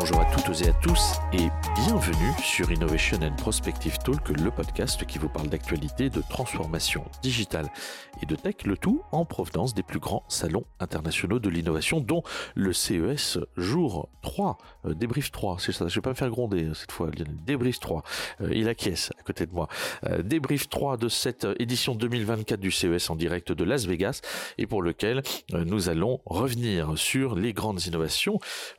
bonjour à toutes et à tous et bienvenue sur Innovation and Prospective Talk, le podcast qui vous parle d'actualité, de transformation digitale et de tech, le tout en provenance des plus grands salons internationaux de l'innovation, dont le CES jour 3, euh, débrief 3, c'est ça, je vais pas me faire gronder euh, cette fois, débrief 3, euh, il acquiesce à côté de moi, euh, débrief 3 de cette édition 2024 du CES en direct de Las Vegas et pour lequel nous allons revenir sur les grandes innovations,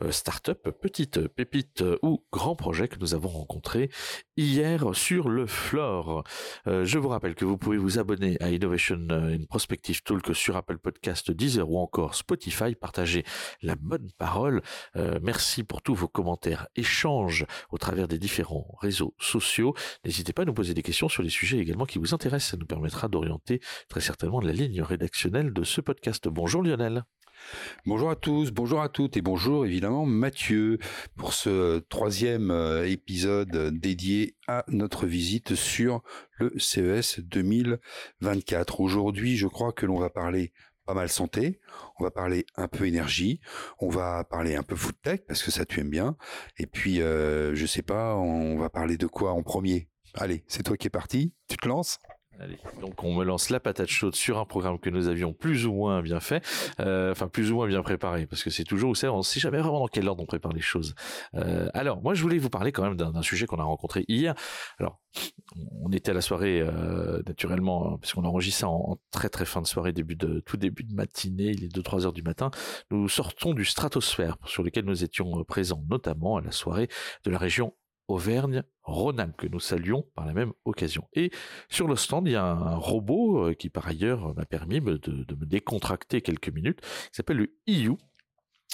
start-up, petites pépites ou grands projets que nous avons rencontrés hier sur le floor. Euh, je vous rappelle que vous pouvez vous abonner à Innovation in Prospective Talk sur Apple Podcast, Deezer ou encore Spotify. Partagez la bonne parole. Euh, merci pour tous vos commentaires, échanges au travers des différents réseaux sociaux. N'hésitez pas à nous poser des questions sur les sujets également qui vous intéressent. Ça nous permettra d'orienter très certainement la ligne rédactionnelle de ce podcast. Bonjour Lionel. Bonjour à tous, bonjour à toutes et bonjour évidemment Mathieu pour ce troisième euh, épisode dédié à notre visite sur le CES 2024. Aujourd'hui, je crois que l'on va parler pas mal santé, on va parler un peu énergie, on va parler un peu food tech parce que ça tu aimes bien, et puis euh, je sais pas, on va parler de quoi en premier? Allez, c'est toi qui es parti, tu te lances? Donc on me lance la patate chaude sur un programme que nous avions plus ou moins bien fait, euh, enfin plus ou moins bien préparé, parce que c'est toujours, vous on ne sait jamais vraiment dans quel ordre on prépare les choses. Euh, alors, moi je voulais vous parler quand même d'un sujet qu'on a rencontré hier. Alors, on était à la soirée euh, naturellement, parce qu'on enregistre ça en, très très fin de soirée, début tout début de matinée, il est 2-3 heures du matin. Nous sortons du stratosphère sur lequel nous étions présents, notamment à la soirée de la région Auvergne-Rhône-Alpes que nous saluons par la même occasion. Et sur le stand, il y a un robot euh, qui par ailleurs m'a permis de, me décontracter quelques minutes, qui s'appelle le IU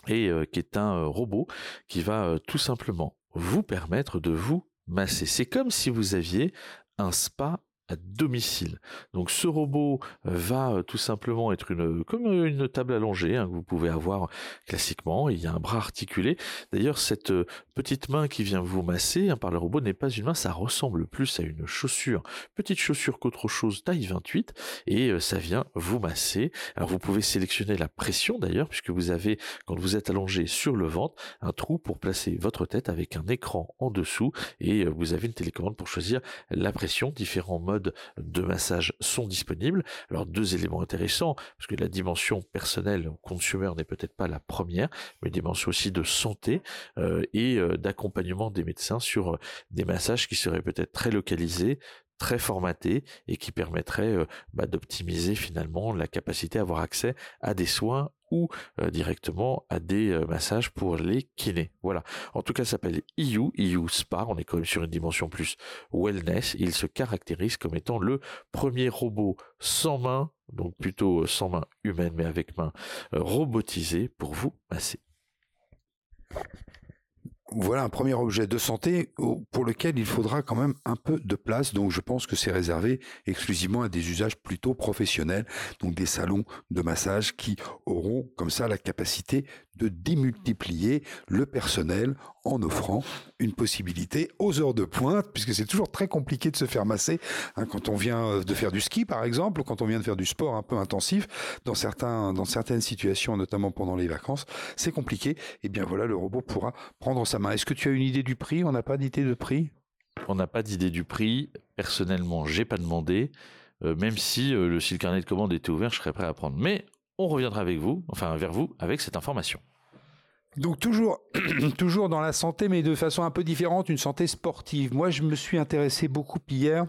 et euh, qui est un euh, robot qui va tout simplement vous permettre de vous masser. C'est comme si vous aviez un spa à domicile. Donc ce robot euh, va euh, tout simplement être une comme une table allongée hein, que vous pouvez avoir classiquement. Il y a un bras articulé. D'ailleurs cette euh, petite main qui vient vous masser hein, par le robot n'est pas une main, ça ressemble plus à une chaussure, petite chaussure qu'autre chose, taille 28, et ça vient vous masser. Alors vous pouvez sélectionner la pression d'ailleurs puisque vous avez quand vous êtes allongé sur le ventre un trou pour placer votre tête avec un écran en dessous et vous avez une télécommande pour choisir la pression, différents modes de massage sont disponibles. Alors deux éléments intéressants, parce que la dimension personnelle consumer n'est peut-être pas la première, mais dimension aussi de santé euh, et euh, d'accompagnement des médecins sur euh, des massages qui seraient peut-être très localisés, très formatés et qui permettraient bah, d'optimiser finalement la capacité à avoir accès à des soins ou euh, directement à des euh, massages pour les kinés. Voilà. En tout cas, ça s'appelle EU, EU Spa. On est quand même sur une dimension plus wellness. Il se caractérise comme étant le premier robot sans main, donc plutôt euh, sans main humaine, mais avec main robotisée pour vous masser voilà un premier objet de santé pour lequel il faudra quand même un peu de place. Donc je pense que c'est réservé exclusivement à des usages plutôt professionnels, donc des salons de massage qui auront comme ça la capacité de démultiplier le personnel en offrant une possibilité aux heures de pointe, puisque c'est toujours très compliqué de se faire masser hein, quand on vient de faire du ski, par exemple, ou quand on vient de faire du sport un peu intensif, dans certains, dans certaines situations, notamment pendant les vacances, c'est compliqué. Et eh bien voilà, le robot pourra prendre sa main. Est-ce que tu as une idée du prix? On n'a pas d'idée de prix On n'a pas d'idée du prix. Personnellement, j'ai pas demandé. Euh, même si euh, le, si le carnet de commande était ouvert, je serais prêt à prendre. Mais on reviendra avec vous, enfin vers vous, avec cette information. Donc toujours, toujours dans la santé, mais de façon un peu différente, une santé sportive. Moi, je me suis intéressé beaucoup hier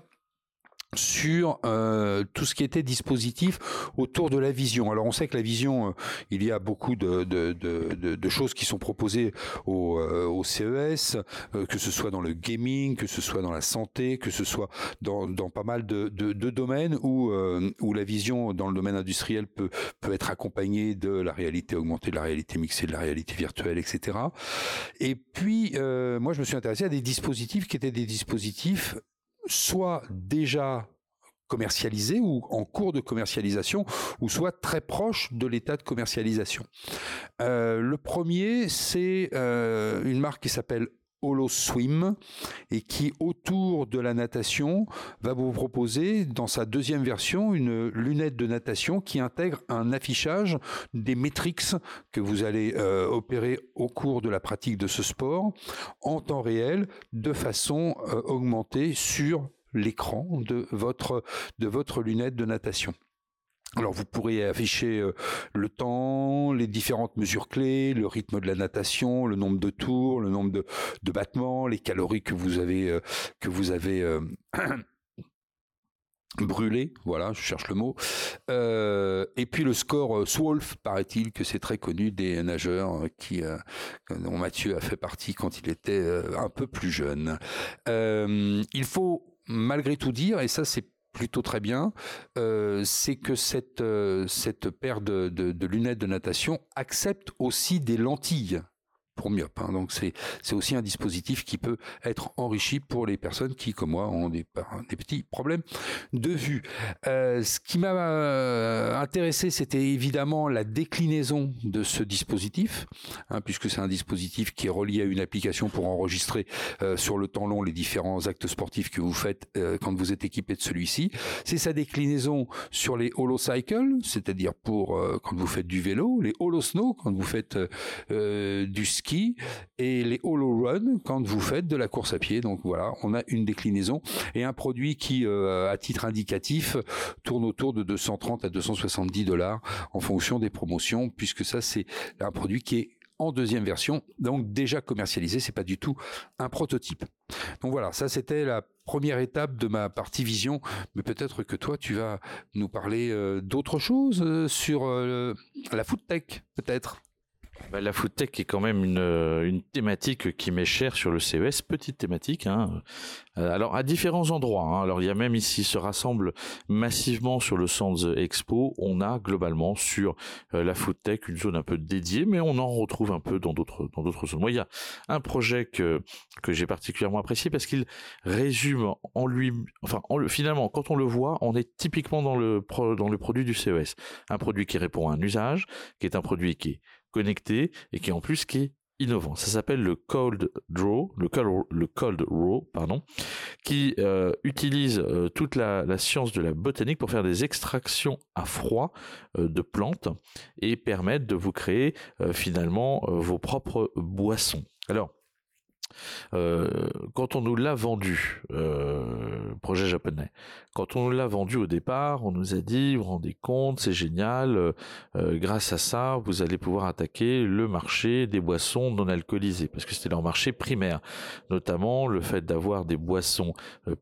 sur euh, tout ce qui était dispositif autour de la vision. Alors on sait que la vision, euh, il y a beaucoup de, choses qui sont proposées au, euh, CES, que ce soit dans le gaming, que ce soit dans la santé, que ce soit dans, dans pas mal de, de, domaines où, où la vision dans le domaine industriel peut, peut être accompagnée de la réalité augmentée, de la réalité mixée, de la réalité virtuelle, etc. Et puis, moi je me suis intéressé à des dispositifs qui étaient des dispositifs soit déjà commercialisé ou en cours de commercialisation, ou soit très proche de l'état de commercialisation. Euh, le premier, c'est euh, une marque qui s'appelle HoloSwim et qui, autour de la natation, va vous proposer dans sa deuxième version une lunette de natation qui intègre un affichage des métriques que vous allez euh, opérer au cours de la pratique de ce sport en temps réel de façon euh, augmentée sur l'écran de votre, de votre lunette de natation. Alors vous pourrez afficher euh, le temps, les différentes mesures clés, le rythme de la natation, le nombre de tours, le nombre de, battements, les calories que vous avez euh, que vous avez euh, voilà, je cherche le mot. et puis le score Swolf, paraît-il que c'est très connu des nageurs qui, dont Mathieu a fait partie quand il était un peu plus jeune. il faut malgré tout dire, et ça c'est plutôt très bien, euh, c'est que cette, euh, cette paire de, de, lunettes de natation accepte aussi des lentilles pour myope. Hein. Donc c'est aussi un dispositif qui peut être enrichi pour les personnes qui, comme moi, ont des, des petits problèmes de vue. Euh, ce qui m'a euh, intéressé, c'était évidemment la déclinaison de ce dispositif, hein, puisque c'est un dispositif qui est relié à une application pour enregistrer euh, sur le temps long les différents actes sportifs que vous faites quand vous êtes équipé de celui-ci. C'est sa déclinaison sur les holocycles, c'est-à-dire pour quand vous faites du vélo, les holosnow quand vous faites du ski et les hollow run quand vous faites de la course à pied. Donc voilà, on a une déclinaison et un produit qui, euh, à titre indicatif, tourne autour de 230 à 270 dollars en fonction des promotions, puisque ça c'est un produit qui est en deuxième version, donc déjà commercialisé, c'est pas du tout un prototype. Donc voilà, ça c'était la première étape de ma partie vision, mais peut-être que toi tu vas nous parler euh, d'autres choses euh, sur la food tech, peut-être. Bah, la food tech est quand même une, euh, thématique qui m'est chère sur le CES, petite thématique. Hein. Euh, alors à différents endroits. Hein. Alors il y a même ici se rassemble massivement sur le Sands Expo. On a globalement sur euh, la food tech une zone un peu dédiée, mais on en retrouve un peu dans d'autres dans d'autres zones. Il y a un projet que j'ai particulièrement apprécié parce qu'il résume en lui, enfin en, finalement quand on le voit, on est typiquement dans le dans le produit du CES, un produit qui répond à un usage, qui est un produit qui est connecté et qui en plus qui est innovant. Ça s'appelle le Cold Draw, le Cold, Raw, qui euh, utilise euh, toute la, science de la botanique pour faire des extractions à froid euh, de plantes et permettre de vous créer finalement vos propres boissons. Alors, euh, quand on nous l'a vendu, euh, projet japonais, quand on nous l'a vendu au départ, on nous a dit, vous vous rendez compte, c'est génial, euh, grâce à ça, vous allez pouvoir attaquer le marché des boissons non alcoolisées, parce que c'était leur marché primaire, notamment le fait d'avoir des boissons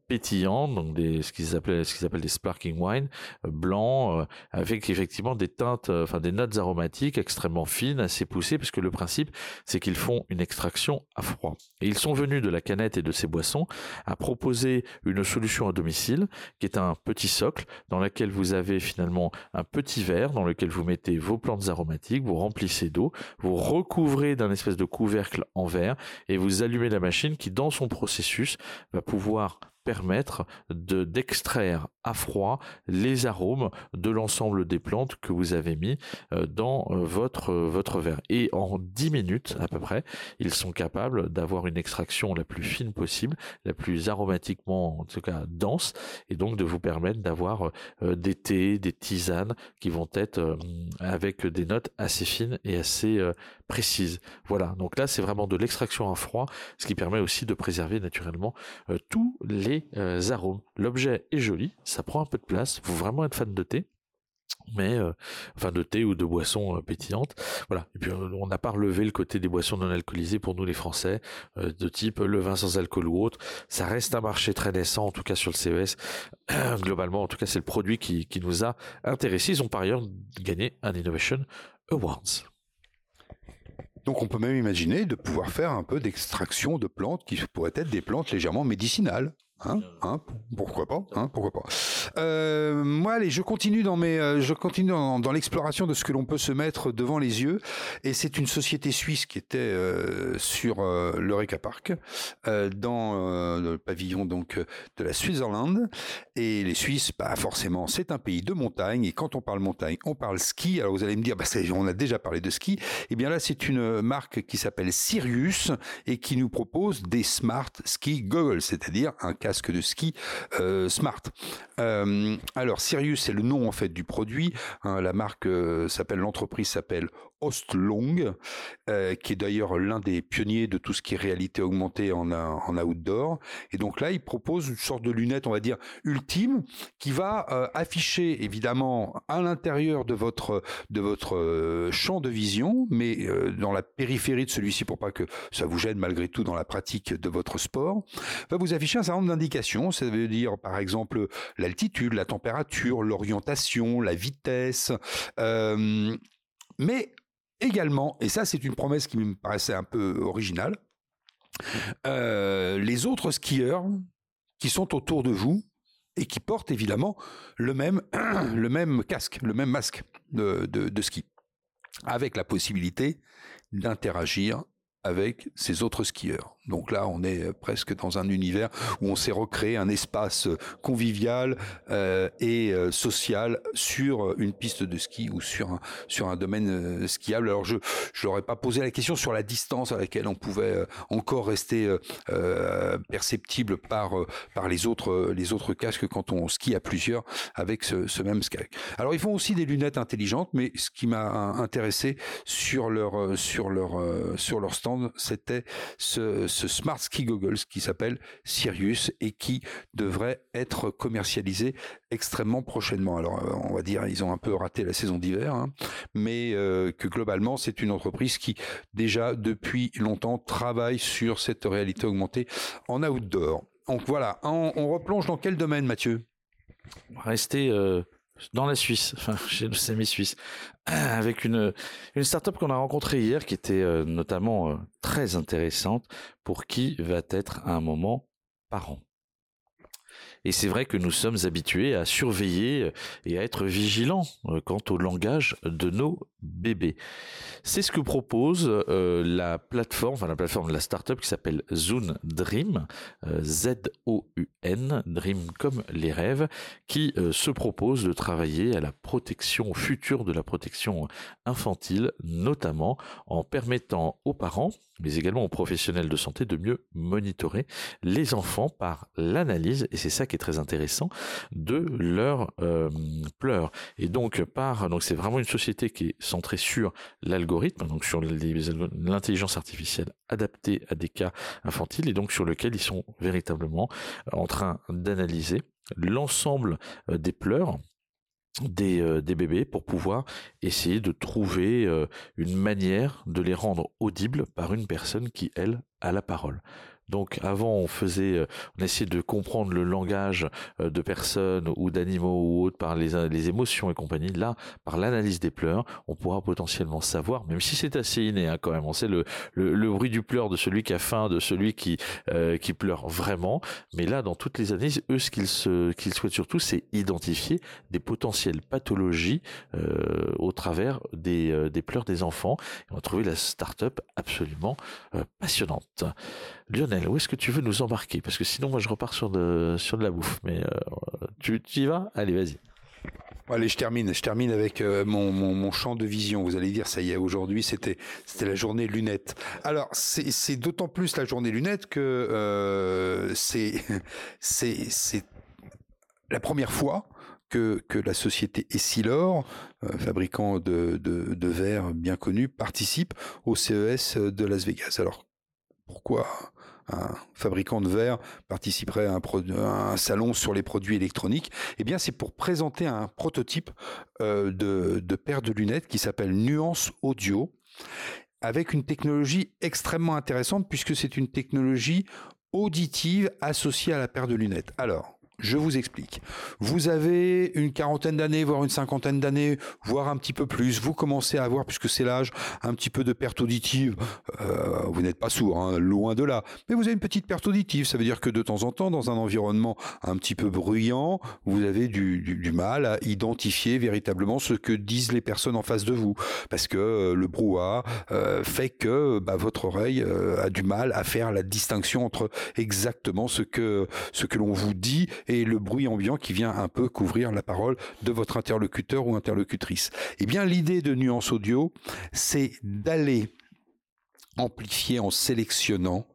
pétillantes, donc des, ce qu'ils appellent, ce qu'ils appellent des sparkling wine, blancs, avec effectivement des teintes, enfin des notes aromatiques extrêmement fines, assez poussées, parce que le principe, c'est qu'ils font une extraction à froid. Ils sont venus de la canette et de ces boissons à proposer une solution à domicile qui est un petit socle dans lequel vous avez finalement un petit verre dans lequel vous mettez vos plantes aromatiques, vous remplissez d'eau, vous recouvrez d'un espèce de couvercle en verre et vous allumez la machine qui dans son processus va pouvoir permettre de d'extraire à froid les arômes de l'ensemble des plantes que vous avez mis euh, dans euh, votre votre verre. Et en 10 minutes à peu près ils sont capables d'avoir une extraction la plus fine possible la plus aromatiquement en tout cas dense et donc de vous permettre d'avoir euh, des thés des tisanes qui vont être avec des notes assez fines et assez précises voilà. Donc là c'est vraiment de l'extraction à froid ce qui permet aussi de préserver naturellement tous les euh, arômes. L'objet est joli, ça prend un peu de place, faut vraiment être fan de thé. Mais euh, enfin de thé ou de boissons euh, pétillantes. Voilà. Et puis on n'a pas relevé le côté des boissons non alcoolisées pour nous les français de type le vin sans alcool ou autre. Ça reste un marché très naissant en tout cas sur le CES globalement en tout cas c'est le produit qui, qui nous a intéressés. Ils ont par ailleurs gagné un Innovation Awards donc on peut même imaginer de pouvoir faire un peu d'extraction de plantes qui pourraient être des plantes légèrement médicinales. Hein, hein, pourquoi pas hein, Pourquoi pas Euh, moi, allez, je continue dans mes, euh, je continue dans, l'exploration de ce que l'on peut se mettre devant les yeux. Et c'est une société suisse qui était euh, sur euh, l'Eureka Park, dans le pavillon donc de la Switzerland. Et les Suisses, bah forcément, c'est un pays de montagne. Et quand on parle montagne, on parle ski. Alors vous allez me dire, bah, on a déjà parlé de ski. Et eh bien là, c'est une marque qui s'appelle Sirius et qui nous propose des Smart Ski Goggles, c'est-à-dire un casque de ski smart. Alors Sirius, c'est le nom en fait du produit. Hein, la marque euh, s'appelle, l'entreprise s'appelle Ostlong, euh, qui est d'ailleurs l'un des pionniers de tout ce qui est réalité augmentée en, en outdoor. Et donc là, il propose une sorte de lunette, on va dire, ultime, qui va euh, afficher évidemment à l'intérieur de votre de votre euh, champ de vision, mais dans la périphérie de celui-ci pour pas que ça vous gêne malgré tout dans la pratique de votre sport, va vous afficher un certain nombre d'indications. Ça veut dire par exemple l'altitude, la température, l'orientation, la vitesse. mais également, et ça c'est une promesse qui me paraissait un peu originale, euh, les autres skieurs qui sont autour de vous et qui portent évidemment le même, casque, le même masque de ski, avec la possibilité d'interagir avec ces autres skieurs. Donc là, on est presque dans un univers où on s'est recréé un espace convivial euh, et euh, social sur une piste de ski ou sur un, sur un domaine euh, skiable. Alors je je n'aurais pas posé la question sur la distance à laquelle on pouvait encore rester perceptible par par les autres les autres casques quand on skie à plusieurs avec ce, même ski. Alors ils font aussi des lunettes intelligentes, mais ce qui m'a intéressé sur leur sur leur sur leur stand, c'était ce Smart Ski Goggles qui s'appelle Sirius et qui devrait être commercialisé extrêmement prochainement. Alors euh, on va dire ils ont un peu raté la saison d'hiver, hein, mais euh, que globalement c'est une entreprise qui déjà depuis longtemps travaille sur cette réalité augmentée en outdoor. Donc voilà, on, replonge dans quel domaine Mathieu? Rester euh, dans la Suisse, enfin chez le semi-suisse, avec une, une startup qu'on a rencontrée hier qui était euh, notamment euh, très intéressante pour qui va être à un moment parent. Et c'est vrai que nous sommes habitués à surveiller euh, et à être vigilants quant au langage de nos bébés. C'est ce que propose euh, la plateforme, enfin la plateforme de la startup qui s'appelle Zune Dream, Z-O-U-N, Dream comme les rêves, qui se propose de travailler à la protection future de la protection infantile, notamment en permettant aux parents, mais également aux professionnels de santé de mieux monitorer les enfants par l'analyse, et c'est ça qui très intéressant de leurs euh, pleurs. Et donc par donc c'est vraiment une société qui est sur l'algorithme, donc sur l'intelligence artificielle adaptée à des cas infantiles et donc sur lequel ils sont véritablement en train d'analyser l'ensemble euh, des pleurs euh, des, bébés pour pouvoir essayer de trouver une manière de les rendre audibles par une personne qui, elle, a la parole. Donc avant, on faisait, euh, on essayait de comprendre le langage euh, de personnes ou d'animaux ou autres par les, émotions et compagnie. Là, par l'analyse des pleurs, on pourra potentiellement savoir, même si c'est assez inné hein, quand même. On sait le, bruit du pleur de celui qui a faim, de celui qui euh, pleure vraiment. Mais là, dans toutes les analyses, eux, ce qu'ils souhaitent surtout, c'est identifier des potentielles pathologies au travers des, pleurs des enfants. On a trouvé la start-up absolument passionnante. Lionel, où est-ce que tu veux nous embarquer? Parce que sinon, moi, je repars sur de, sur de la bouffe. Mais euh, tu, tu, y vas? Allez, vas-y. Allez, je termine. Je termine avec euh, mon, mon, mon, champ de vision. Vous allez dire, ça y est, aujourd'hui, c'était c'était la journée lunettes. Alors, c'est d'autant plus la journée lunettes que euh, c'est c'est la première fois que, que la société Essilor, fabricant de, de, de verres bien connu, participe au CES de Las Vegas. Alors, pourquoi un fabricant de verre participerait à un, salon sur les produits électroniques Eh c'est pour présenter un prototype euh, de paire de lunettes qui s'appelle Nuance Audio, avec une technologie extrêmement intéressante puisque c'est une technologie auditive associée à la paire de lunettes. Alors, Je vous explique. Vous avez une quarantaine d'années, voire une cinquantaine d'années, voire un petit peu plus. Vous commencez à avoir, puisque c'est l'âge, un petit peu de perte auditive. Euh, vous n'êtes pas sourd, hein, loin de là. Mais vous avez une petite perte auditive. Ça veut dire que de temps en temps, dans un environnement un petit peu bruyant, vous avez du, mal à identifier véritablement ce que disent les personnes en face de vous. Parce que euh, le brouhaha euh, fait que bah, votre oreille a du mal à faire la distinction entre exactement ce que, ce que l'on vous dit et le bruit ambiant qui vient un peu couvrir la parole de votre interlocuteur ou interlocutrice. Eh bien, l'idée de nuance audio, c'est d'aller amplifier en sélectionnant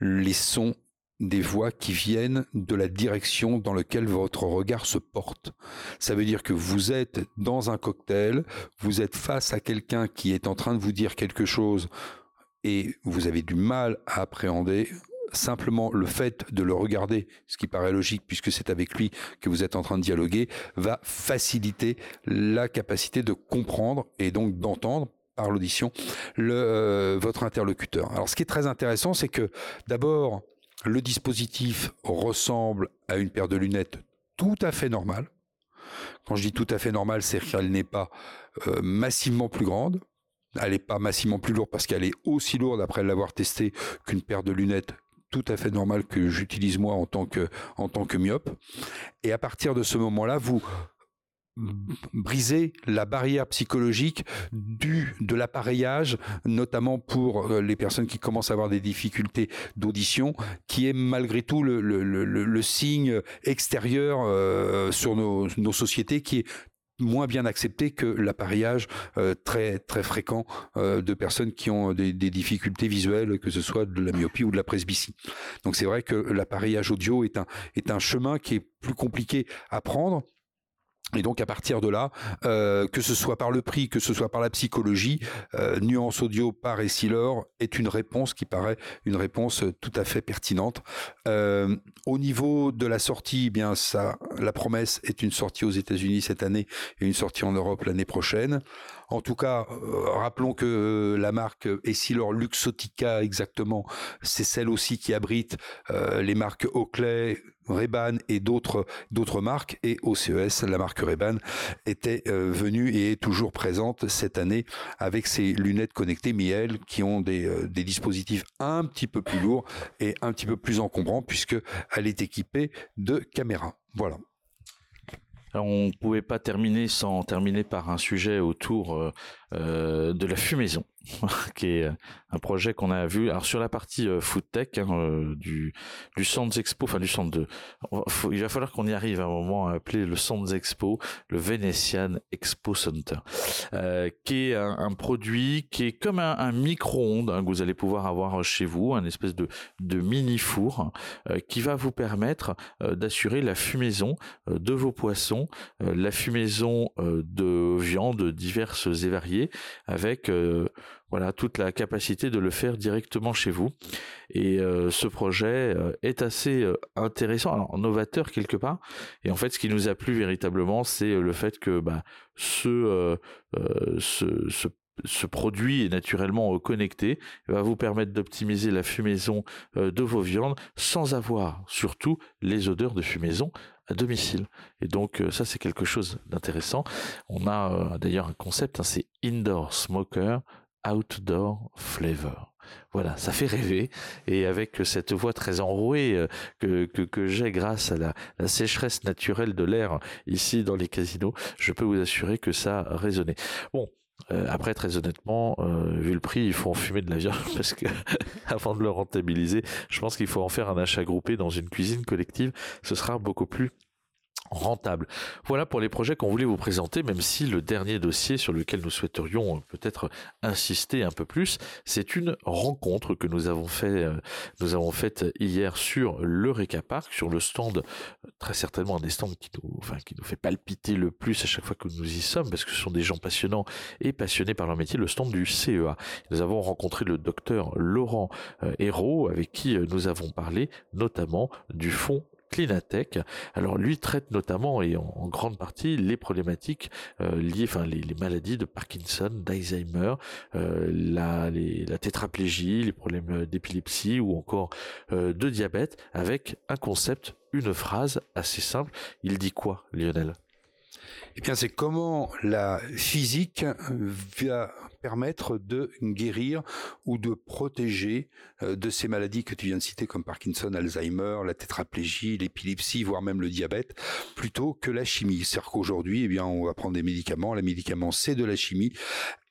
les sons des voix qui viennent de la direction dans laquelle votre regard se porte. Ça veut dire que vous êtes dans un cocktail, vous êtes face à quelqu'un qui est en train de vous dire quelque chose et vous avez du mal à appréhender simplement le fait de le regarder, ce qui paraît logique puisque c'est avec lui que vous êtes en train de dialoguer, va faciliter la capacité de comprendre et donc d'entendre par l'audition euh, votre interlocuteur. Alors ce qui est très intéressant, c'est que d'abord le dispositif ressemble à une paire de lunettes tout à fait normale. Quand je dis tout à fait normale, c'est qu'elle n'est pas euh, massivement plus grande. Elle n'est pas massivement plus lourde parce qu'elle est aussi lourde après l'avoir testée qu'une paire de lunettes tout à fait normal que j'utilise moi en tant que en tant que myope. Et à partir de ce moment-là, vous brisez la barrière psychologique du de l'appareillage, notamment pour euh, les personnes qui commencent à avoir des difficultés d'audition, qui est malgré tout le, le, le, le signe extérieur euh, sur nos, nos sociétés, qui est moins bien accepté que l'appareillage euh, très très fréquent euh, de personnes qui ont des, des, difficultés visuelles, que ce soit de la myopie ou de la presbytie. Donc c'est vrai que l'appareillage audio est un est un chemin qui est plus compliqué à prendre et donc à partir de là, euh, que ce soit par le prix, que ce soit par la psychologie, euh, Nuance Audio par Essilor est une réponse qui paraît une réponse tout à fait pertinente. Euh, au niveau de la sortie, eh bien ça, la promesse est une sortie aux États-Unis cette année et une sortie en Europe l'année prochaine. En tout cas, rappelons que la marque Essilor Luxotica exactement, c'est celle aussi qui abrite les marques Oakley, Ray-Ban et d'autres d'autres marques et OCES, la marque Ray-Ban était venue et est toujours présente cette année avec ses lunettes connectées Miel qui ont des, des dispositifs un petit peu plus lourds et un petit peu plus encombrants puisque elle est équipée de caméras. Voilà. Alors, on ne pouvait pas terminer sans terminer par un sujet autour euh, euh, de la fumaison, qui est un projet qu'on a vu. Alors sur la partie euh, food tech hein, euh, du du Sands Expo, enfin du centre il va falloir qu'on y arrive à un moment à appeler le Sands Expo, le Venetian Expo Center, euh, qui est un, produit qui est comme un, micro-ondes hein, que vous allez pouvoir avoir chez vous, un espèce de de mini four qui va vous permettre d'assurer la fumaison de vos poissons, la fumaison de viandes diverses et variées avec voilà toute la capacité de le faire directement chez vous. Et euh, ce projet euh, est assez euh, intéressant, alors novateur quelque part. Et en fait, ce qui nous a plu véritablement, c'est le fait que bah, ce, produit est naturellement connecté, va vous permettre d'optimiser la fumaison de vos viandes sans avoir surtout les odeurs de fumaison à domicile. Et donc ça c'est quelque chose d'intéressant. On a d'ailleurs un concept, hein, c'est indoor smoker outdoor flavor. Voilà, ça fait rêver. Et avec cette voix très enrouée euh, que, que, j'ai grâce à la, sécheresse naturelle de l'air ici dans les casinos, je peux vous assurer que ça a. Bon. Euh, après, très honnêtement, euh, vu le prix, il faut en fumer de la viande parce que avant de le rentabiliser, je pense qu'il faut en faire un achat groupé dans une cuisine collective. Ce sera beaucoup plus rentable. Voilà pour les projets qu'on voulait vous présenter, même si le dernier dossier sur lequel nous souhaiterions euh, peut-être insister un peu plus, c'est une rencontre que nous avons euh, faite hier sur le Reca Park, sur le stand, euh, très certainement un des stands qui qui nous fait palpiter le plus à chaque fois que nous y sommes, parce que ce sont des gens passionnants et passionnés par leur métier, le stand du CEA. Nous avons rencontré le docteur Laurent Hérault, avec qui nous avons parlé notamment du fonds Clinatech. Alors lui traite notamment et en, grande partie les problématiques liées, enfin les, maladies de Parkinson, d'Alzheimer, la, la tétraplégie, les problèmes d'épilepsie ou encore de diabète, avec un concept, une phrase assez simple. Il dit quoi, Lionel? Eh bien, c'est comment la physique va permettre de guérir ou de protéger euh, de ces maladies que tu viens de citer comme Parkinson, Alzheimer, la tétraplégie, l'épilepsie, voire même le diabète, plutôt que la chimie. C'est-à-dire qu'aujourd'hui, eh on va prendre des médicaments. Les médicaments, c'est de la chimie.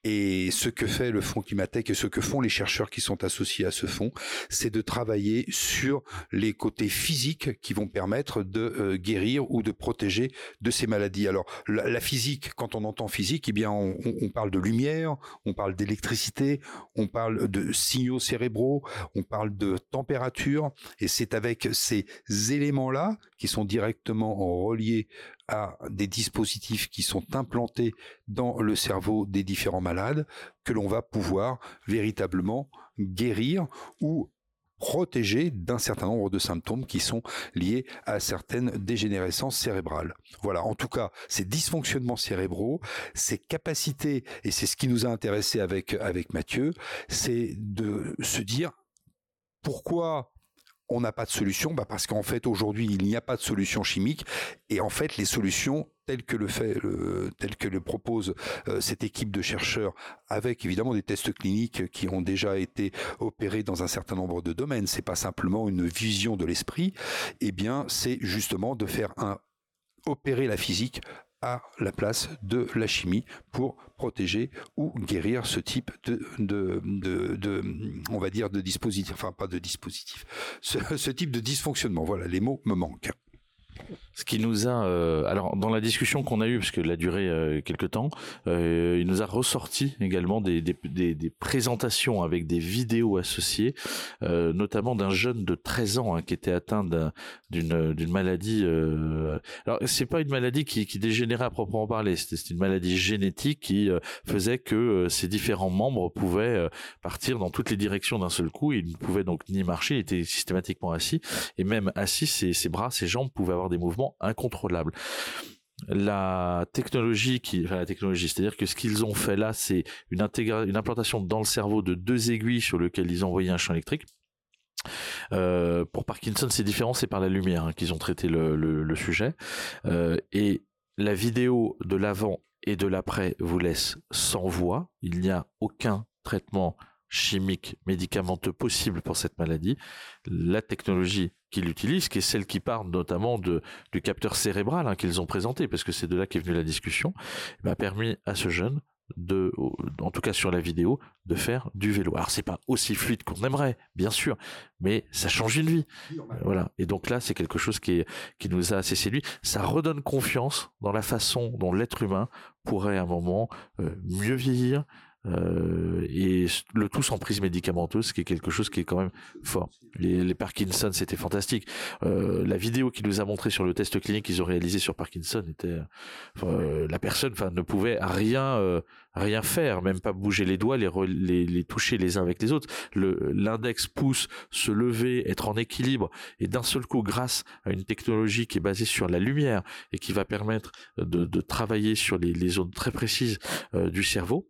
Et ce que fait le fonds Climatech et ce que font les chercheurs qui sont associés à ce fonds, c'est de travailler sur les côtés physiques qui vont permettre de euh, guérir ou de protéger de ces maladies. Alors la, physique, quand on entend physique, eh bien on, on parle de lumière, on parle d'électricité, on parle de signaux cérébraux, on parle de température, et c'est avec ces éléments-là qui sont directement reliés à des dispositifs qui sont implantés dans le cerveau des différents malades que l'on va pouvoir véritablement guérir ou protéger d'un certain nombre de symptômes qui sont liés à certaines dégénérescences cérébrales. Voilà, en tout cas, ces dysfonctionnements cérébraux, ces capacités, et c'est ce qui nous a intéressé avec, avec Mathieu, c'est de se dire pourquoi on n'a pas de solution bah Parce qu'en fait, aujourd'hui, il n'y a pas de solution chimique. Et en fait, les solutions telles que le fait, telles que le propose euh, cette équipe de chercheurs, avec évidemment des tests cliniques qui ont déjà été opérés dans un certain nombre de domaines. C'est pas simplement une vision de l'esprit. Eh bien, c'est justement de faire un opérer la physique à la place de la chimie pour protéger ou guérir ce type de, de, de, on va dire, de dispositif, enfin pas de dispositif, ce type de dysfonctionnement. Voilà, les mots me manquent. Ce qui nous a, euh, alors dans la discussion qu'on a eue, parce qu'elle a duré euh, quelques temps, euh, il nous a ressorti également des, des, des, des présentations avec des vidéos associées, euh, notamment d'un jeune de 13 ans hein, qui était atteint d'une d'une maladie. Euh, alors c'est pas une maladie qui, qui dégénérait à proprement parler, c'était une maladie génétique qui faisait que ses différents membres pouvaient partir dans toutes les directions d'un seul coup. Il ne pouvait donc ni marcher, il était systématiquement assis, et même assis, ses, ses bras, ses jambes pouvaient avoir des mouvements incontrôlables la technologie qui la technologie c'est-à-dire que ce qu'ils ont fait là c'est une une implantation dans le cerveau de deux aiguilles sur lesquelles ils ont envoyé un champ électrique. Euh, pour Parkinson c'est différent c'est par la lumière hein, qu'ils ont traité le, sujet. Euh, et la vidéo de l'avant et de l'après vous laisse sans voix. Il n'y a aucun traitement chimique médicamenteux possible pour cette maladie la technologie qu'il utilise, qui est celle qui part notamment de, du capteur cérébral hein, qu'ils ont présenté, parce que c'est de là qu'est venue la discussion, m'a permis à ce jeune de, en tout cas sur la vidéo, de faire du vélo. Alors c'est pas aussi fluide qu'on aimerait, bien sûr, mais ça change une vie. Voilà. Et donc là, c'est quelque chose qui, est, qui nous a assez séduit. Ça redonne confiance dans la façon dont l'être humain pourrait à un moment euh, mieux vieillir, euh, et le tout sans prise médicamenteuse, ce qui est quelque chose qui est quand même fort. Les, les Parkinson, c'était fantastique. Euh, la vidéo qu'il nous a montré sur le test clinique qu'ils ont réalisé sur Parkinson était, euh, la personne, enfin, ne pouvait rien, euh, rien faire, même pas bouger les doigts, les, les, les toucher les uns avec les autres. Le l'index pouce, se lever, être en équilibre, et d'un seul coup, grâce à une technologie qui est basée sur la lumière et qui va permettre de, de travailler sur les, les zones très précises euh, du cerveau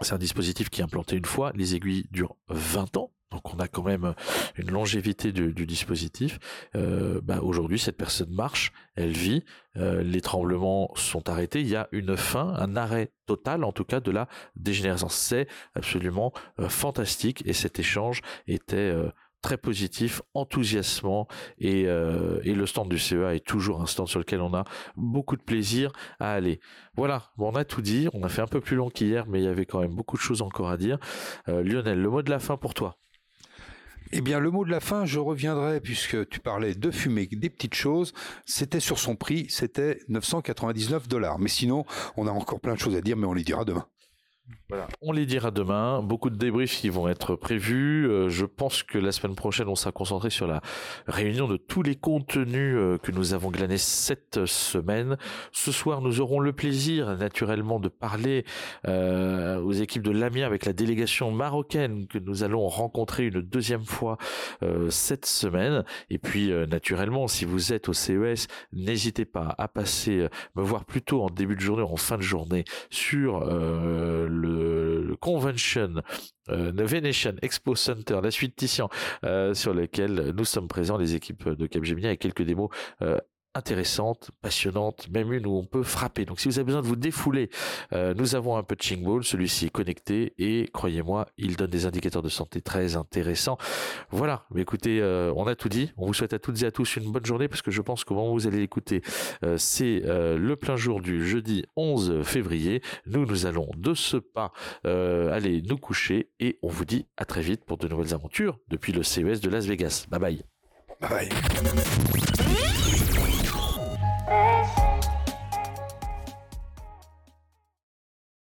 c'est un dispositif qui est implanté une fois. Les aiguilles durent 20 ans. Donc on a quand même une longévité du, dispositif. Euh, bah aujourd'hui, cette personne marche, elle vit, euh, les tremblements sont arrêtés. Il y a une fin, un arrêt total, en tout cas, de la dégénérescence. C'est absolument euh, fantastique et cet échange était très positif, enthousiasmant et, euh, et, le stand du CEA est toujours un stand sur lequel on a beaucoup de plaisir à aller. Voilà, bon, on a tout dit, on a fait un peu plus long qu'hier, mais il y avait quand même beaucoup de choses encore à dire. Euh, Lionel, le mot de la fin pour toi eh bien, le mot de la fin, je reviendrai, puisque tu parlais de fumer des petites choses. C'était sur son prix, c'était 999 dollars. Mais sinon, on a encore plein de choses à dire, mais on les dira demain. On les dira demain. Beaucoup de débriefs qui vont être prévus. Euh, je pense que la semaine prochaine, on sera concentré sur la réunion de tous les contenus euh, que nous avons glanés cette semaine. Ce soir, nous aurons le plaisir, naturellement, de parler euh, aux équipes de l'AMIA avec la délégation marocaine que nous allons rencontrer une deuxième fois cette semaine. Et puis, naturellement, si vous êtes au CES, n'hésitez pas à passer me voir plutôt en début de journée ou en fin de journée sur le convention euh, Venetian Expo Center, la suite Titian, euh, sur lequel nous sommes présents, les équipes de Capgemini, avec quelques démos euh, intéressante, passionnante, même une où on peut frapper. Donc si vous avez besoin de vous défouler, euh, nous avons un de Ball, celui-ci est connecté et croyez-moi, il donne des indicateurs de santé très intéressants. Voilà, mais écoutez, euh, on a tout dit. On vous souhaite à toutes et à tous une bonne journée parce que je pense qu'au moment où vous allez l'écouter, euh, c'est le plein jour du jeudi 11 février. Nous, nous allons de ce pas aller nous coucher et on vous dit à très vite pour de nouvelles aventures depuis le CES de Las Vegas. Bye bye. Bye bye.